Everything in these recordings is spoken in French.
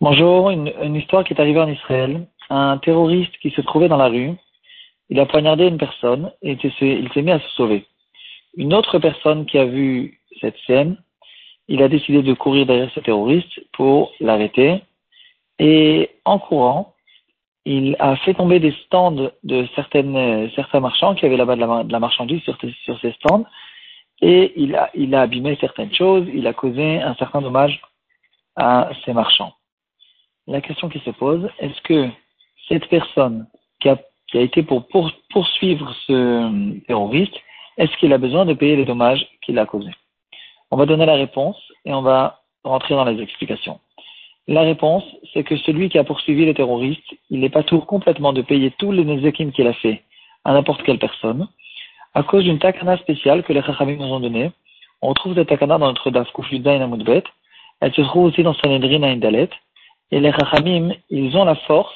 Bonjour, une, histoire qui est arrivée en Israël. Un terroriste qui se trouvait dans la rue, il a poignardé une personne et il s'est mis à se sauver. Une autre personne qui a vu cette scène, il a décidé de courir derrière ce terroriste pour l'arrêter. Et en courant, il a fait tomber des stands de certaines, certains marchands qui avaient là-bas de, la, marchandise sur, sur ces stands et il a, il a abîmé certaines choses, il a causé un certain dommage à ces marchands. La question qui se pose, est-ce que cette personne qui a, qui a été pour, poursuivre ce terroriste, est-ce qu'il a besoin de payer les dommages qu'il a causés? On va donner la réponse et on va rentrer dans les explications. La réponse, c'est que celui qui a poursuivi le terroriste, il n'est pas tout complètement de payer tous les nezekim qu'il a fait à n'importe quelle personne, à cause d'une takana spéciale que les Chachamim nous ont donnée. On retrouve cette takana dans notre Daf Kufyudzain Amudbet. Elle se trouve aussi dans Sanhedrin Indalet. Et les Chachamim, ils ont la force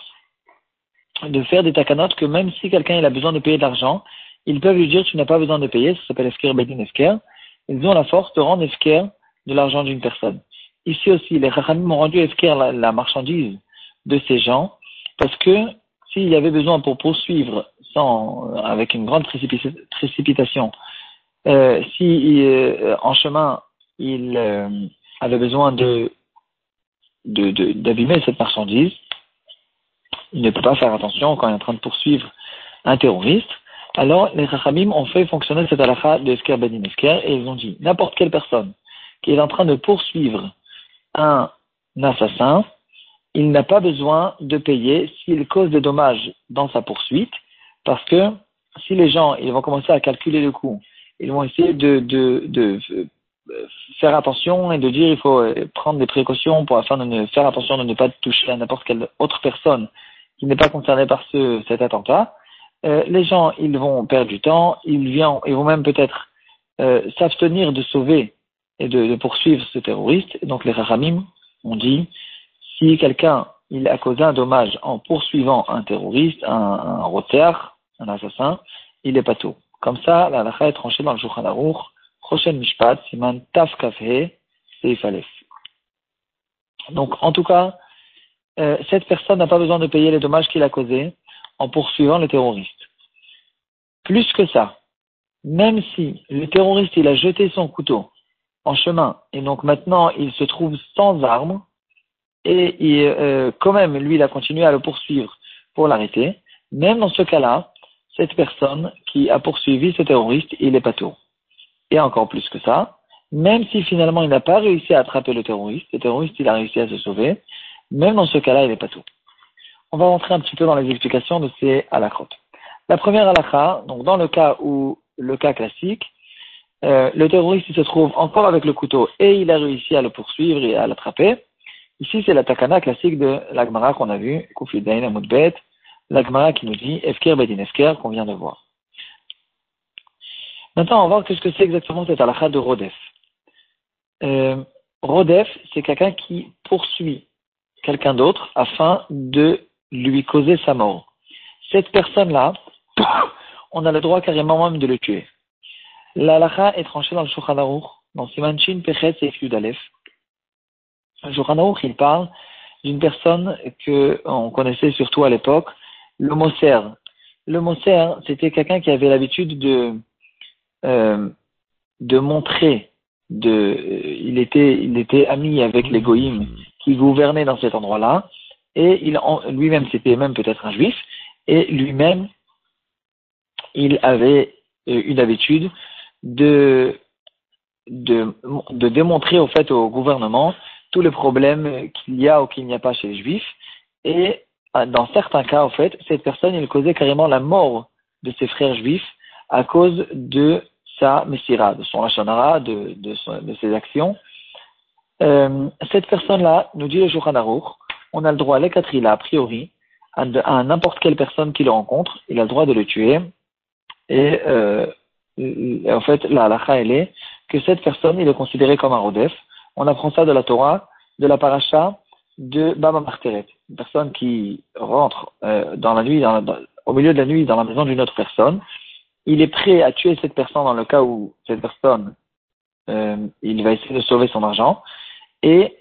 de faire des takanot que même si quelqu'un a besoin de payer de l'argent, ils peuvent lui dire tu n'as pas besoin de payer, ça s'appelle Esker Bedin Esker. Ils ont la force de rendre Esker de l'argent d'une personne. Ici aussi, les Chachamim ont rendu Esker la, la marchandise de ces gens parce que s'il y avait besoin pour poursuivre sans, avec une grande précipitation, euh, si euh, en chemin il euh, avait besoin de d'abîmer cette marchandise, il ne peut pas faire attention quand il est en train de poursuivre un terroriste. Alors les Rachamim ont fait fonctionner cette halakha de Esker Ben et ils ont dit n'importe quelle personne qui est en train de poursuivre un assassin, il n'a pas besoin de payer s'il cause des dommages dans sa poursuite, parce que si les gens ils vont commencer à calculer le coût, ils vont essayer de, faire attention et de dire il faut euh, prendre des précautions pour afin de ne faire attention de ne pas toucher à n'importe quelle autre personne qui n'est pas concernée par ce, cet attentat. Euh, les gens ils vont perdre du temps, ils, ils vont même peut-être euh, s'abstenir de sauver et de, poursuivre ce terroriste. Donc les Rahamim ont dit si quelqu'un il a causé un dommage en poursuivant un terroriste, un, un un assassin, il est pas tout. Comme ça, la lacha est tranchée dans le Shulchan Aruch, prochaine mishpat, siman taf kafhe, seif Donc, en tout cas, euh, cette personne n'a pas besoin de payer les dommages qu'il a causés en poursuivant le terroriste. Plus que ça, même si le terroriste il a jeté son couteau en chemin et donc maintenant il se trouve sans armes, et euh, quand même, lui, il a continué à le poursuivre pour l'arrêter. Même dans ce cas-là, cette personne qui a poursuivi ce terroriste, il est pas tout. Et encore plus que ça, même si finalement il n'a pas réussi à attraper le terroriste, le terroriste il a réussi à se sauver, même dans ce cas-là, il est pas tout. On va rentrer un petit peu dans les explications de ces halakhot. La première halakha, donc dans le cas où, le cas classique, euh, le terroriste se trouve encore avec le couteau et il a réussi à le poursuivre et à l'attraper, Ici, c'est la takana classique de l'agmara qu'on a vu, Kufidain Amudbet, l'agmara qui nous dit Efker Bedin Efker qu'on vient de voir. Maintenant, on va voir qu'est-ce que c'est exactement cette halakha de Rodef. Euh, Rodef, c'est quelqu'un qui poursuit quelqu'un d'autre afin de lui causer sa mort. Cette personne-là, on a le droit carrément même de le tuer. La est tranchée dans le Shulchan dans Simanchin Pechet et Yudalef. Johannaouk, il parle d'une personne que on connaissait surtout à l'époque, le Moser. Le Moser, c'était quelqu'un qui avait l'habitude de euh, de montrer, de, euh, il était il était ami avec les goïms qui gouvernaient dans cet endroit-là, et il lui-même c'était même peut-être un juif, et lui-même il avait euh, une habitude de de, de démontrer au fait au gouvernement tous les problèmes qu'il y a ou qu'il n'y a pas chez les juifs. Et dans certains cas, en fait, cette personne, il causait carrément la mort de ses frères juifs à cause de sa messira, de son lachanara, de, de, de, ses actions. Euh, cette personne-là, nous dit le Shulchan on a le droit, l'ekatrila, a priori, à, à n'importe quelle personne qui le rencontre, il a le droit de le tuer. Et euh, en fait, la halakha, elle est que cette personne, il est considéré comme un rodef. On apprend ça de la Torah, de la paracha de Baba Marteret, une personne qui rentre euh, dans la nuit, au milieu de la nuit dans la maison d'une autre personne. Il est prêt à tuer cette personne dans le cas où cette personne euh, il va essayer de sauver son argent. Et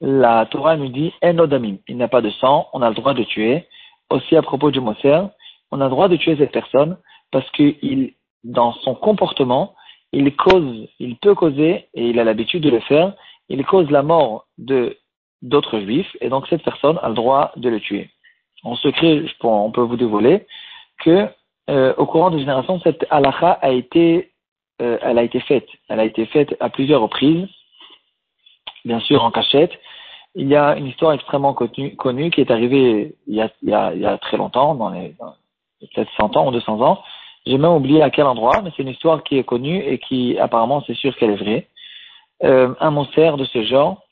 la Torah nous dit Enodamim, il n'a pas de sang, on a le droit de tuer. Aussi à propos du Moser, on a le droit de tuer cette personne parce qu'il, dans son comportement, il cause, il peut causer, et il a l'habitude de le faire, il cause la mort de d'autres juifs, et donc cette personne a le droit de le tuer. En secret, on peut vous dévoiler que euh, au courant de génération, cette halakha a été, euh, elle a été faite. Elle a été faite à plusieurs reprises, bien sûr en cachette. Il y a une histoire extrêmement connue, qui est arrivée il y a, très longtemps, dans les peut-être 100 ans ou 200 ans. J'ai même oublié à quel endroit, mais c'est une histoire qui est connue et qui apparemment c'est sûr qu'elle est vraie. Euh, un monstre de ce genre,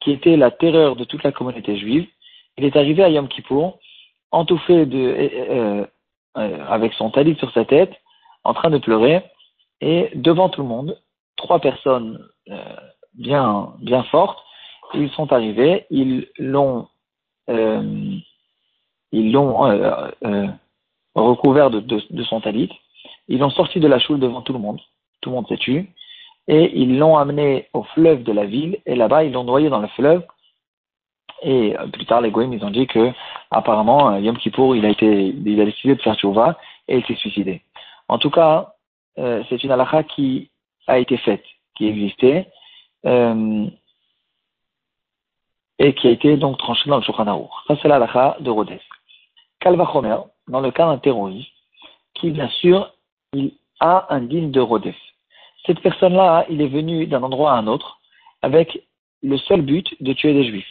qui était la terreur de toute la communauté juive, il est arrivé à Yom Kippour, entouffé de, euh, euh, avec son talit sur sa tête, en train de pleurer, et devant tout le monde, trois personnes euh, bien, bien fortes, ils sont arrivés, ils l'ont, euh, ils l'ont euh, euh, recouvert de, de, de, son talit, ils l'ont sorti de la choule devant tout le monde, tout le monde s'est tué, et ils l'ont amené au fleuve de la ville, et là-bas ils l'ont noyé dans le fleuve, et euh, plus tard, les Goïms, ils ont dit que, apparemment, euh, Yom Kippour, il a été, il a décidé de faire tchouva et il s'est suicidé. En tout cas, euh, c'est une halakha qui a été faite, qui existait, euh, et qui a été donc tranchée dans le Shulchan Ça, c'est l'halakha de Rhodes. Kalvachomer, dans le cas d'un terroriste, qui, bien sûr, il a un digne de Rhodes. Cette personne-là, il est venu d'un endroit à un autre avec le seul but de tuer des juifs.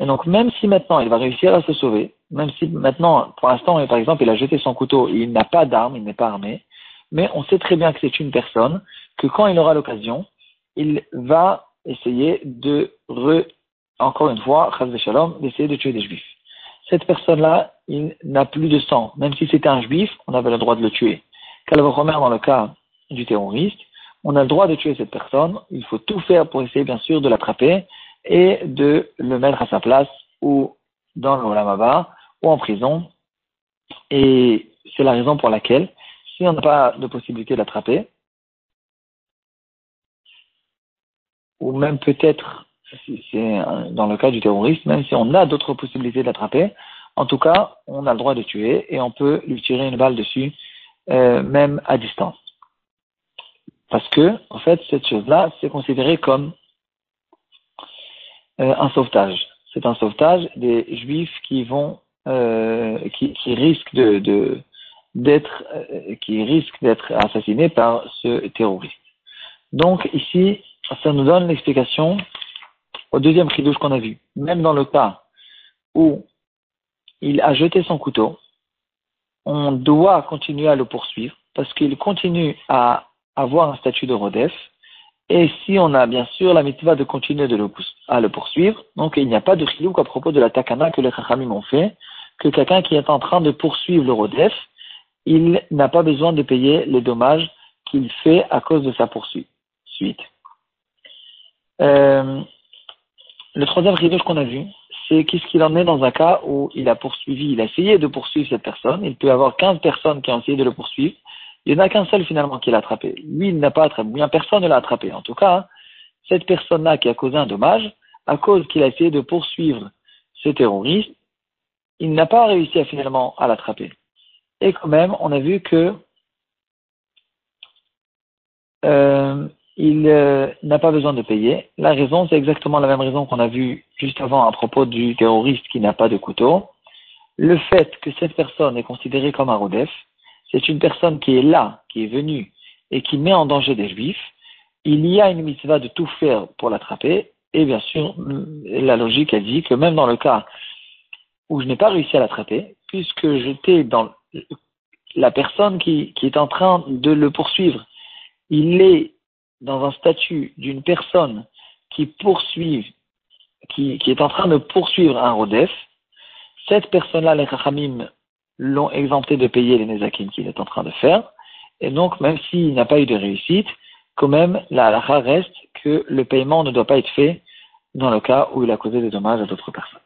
Et donc, même si maintenant il va réussir à se sauver, même si maintenant, pour l'instant, par exemple, il a jeté son couteau, il n'a pas d'arme, il n'est pas armé, mais on sait très bien que c'est une personne, que quand il aura l'occasion, il va essayer de, re, encore une fois, Shalom, d'essayer de tuer des juifs. Cette personne-là, il n'a plus de sang. Même si c'était un juif, on avait le droit de le tuer. Calvo dans le cas du terroriste, on a le droit de tuer cette personne. Il faut tout faire pour essayer, bien sûr, de l'attraper et de le mettre à sa place ou dans l'Olamaba ou en prison. Et c'est la raison pour laquelle, si on n'a pas de possibilité d'attraper, ou même peut-être, si c'est dans le cas du terroriste, même si on a d'autres possibilités d'attraper, en tout cas, on a le droit de tuer et on peut lui tirer une balle dessus, euh, même à distance. Parce que, en fait, cette chose-là, c'est considéré comme euh, un sauvetage. C'est un sauvetage des juifs qui vont, euh, qui, risquent de, d'être, euh, qui risquent d'être assassinés par ce terroriste. Donc ici, ça nous donne l'explication au deuxième chidouche qu'on a vu. Même dans le cas où il a jeté son couteau, on doit continuer à le poursuivre parce qu'il continue à avoir un statut de Rodef et si on a bien sûr la mitzvah de continuer de le, à le poursuivre, donc il n'y a pas de chilouk à propos de la takana que les chachamim ont fait, que quelqu'un qui est en train de poursuivre le rodef, il n'a pas besoin de payer les dommages qu'il fait à cause de sa poursuite. Euh, le troisième rideau qu'on a vu, c'est qu'est-ce qu'il en est dans un cas où il a poursuivi, il a essayé de poursuivre cette personne, il peut y avoir 15 personnes qui ont essayé de le poursuivre, il n'y en a qu'un seul finalement qui l'a attrapé. Lui, il n'a pas attrapé, bien personne ne l'a attrapé. En tout cas, cette personne-là qui a causé un dommage, à cause qu'il a essayé de poursuivre ce terroriste, il n'a pas réussi finalement à l'attraper. Et quand même, on a vu que euh, il euh, n'a pas besoin de payer. La raison, c'est exactement la même raison qu'on a vue juste avant à propos du terroriste qui n'a pas de couteau. Le fait que cette personne est considérée comme un rodef, c'est une personne qui est là, qui est venue et qui met en danger des juifs, il y a une mitzvah de tout faire pour l'attraper. Et bien sûr, la logique a dit que même dans le cas où je n'ai pas réussi à l'attraper, puisque j'étais dans la personne qui, est en train de le poursuivre, il est dans un statut d'une personne qui poursuit, qui, qui, est en train de poursuivre un rodef, cette personne-là, les Chachamim l'ont exempté de payer les nezakim qu'il est en train de faire. Et donc, même s'il n'a pas eu de réussite, quand même, la halakha reste que le paiement ne doit pas être fait dans le cas où il a causé des dommages à d'autres personnes.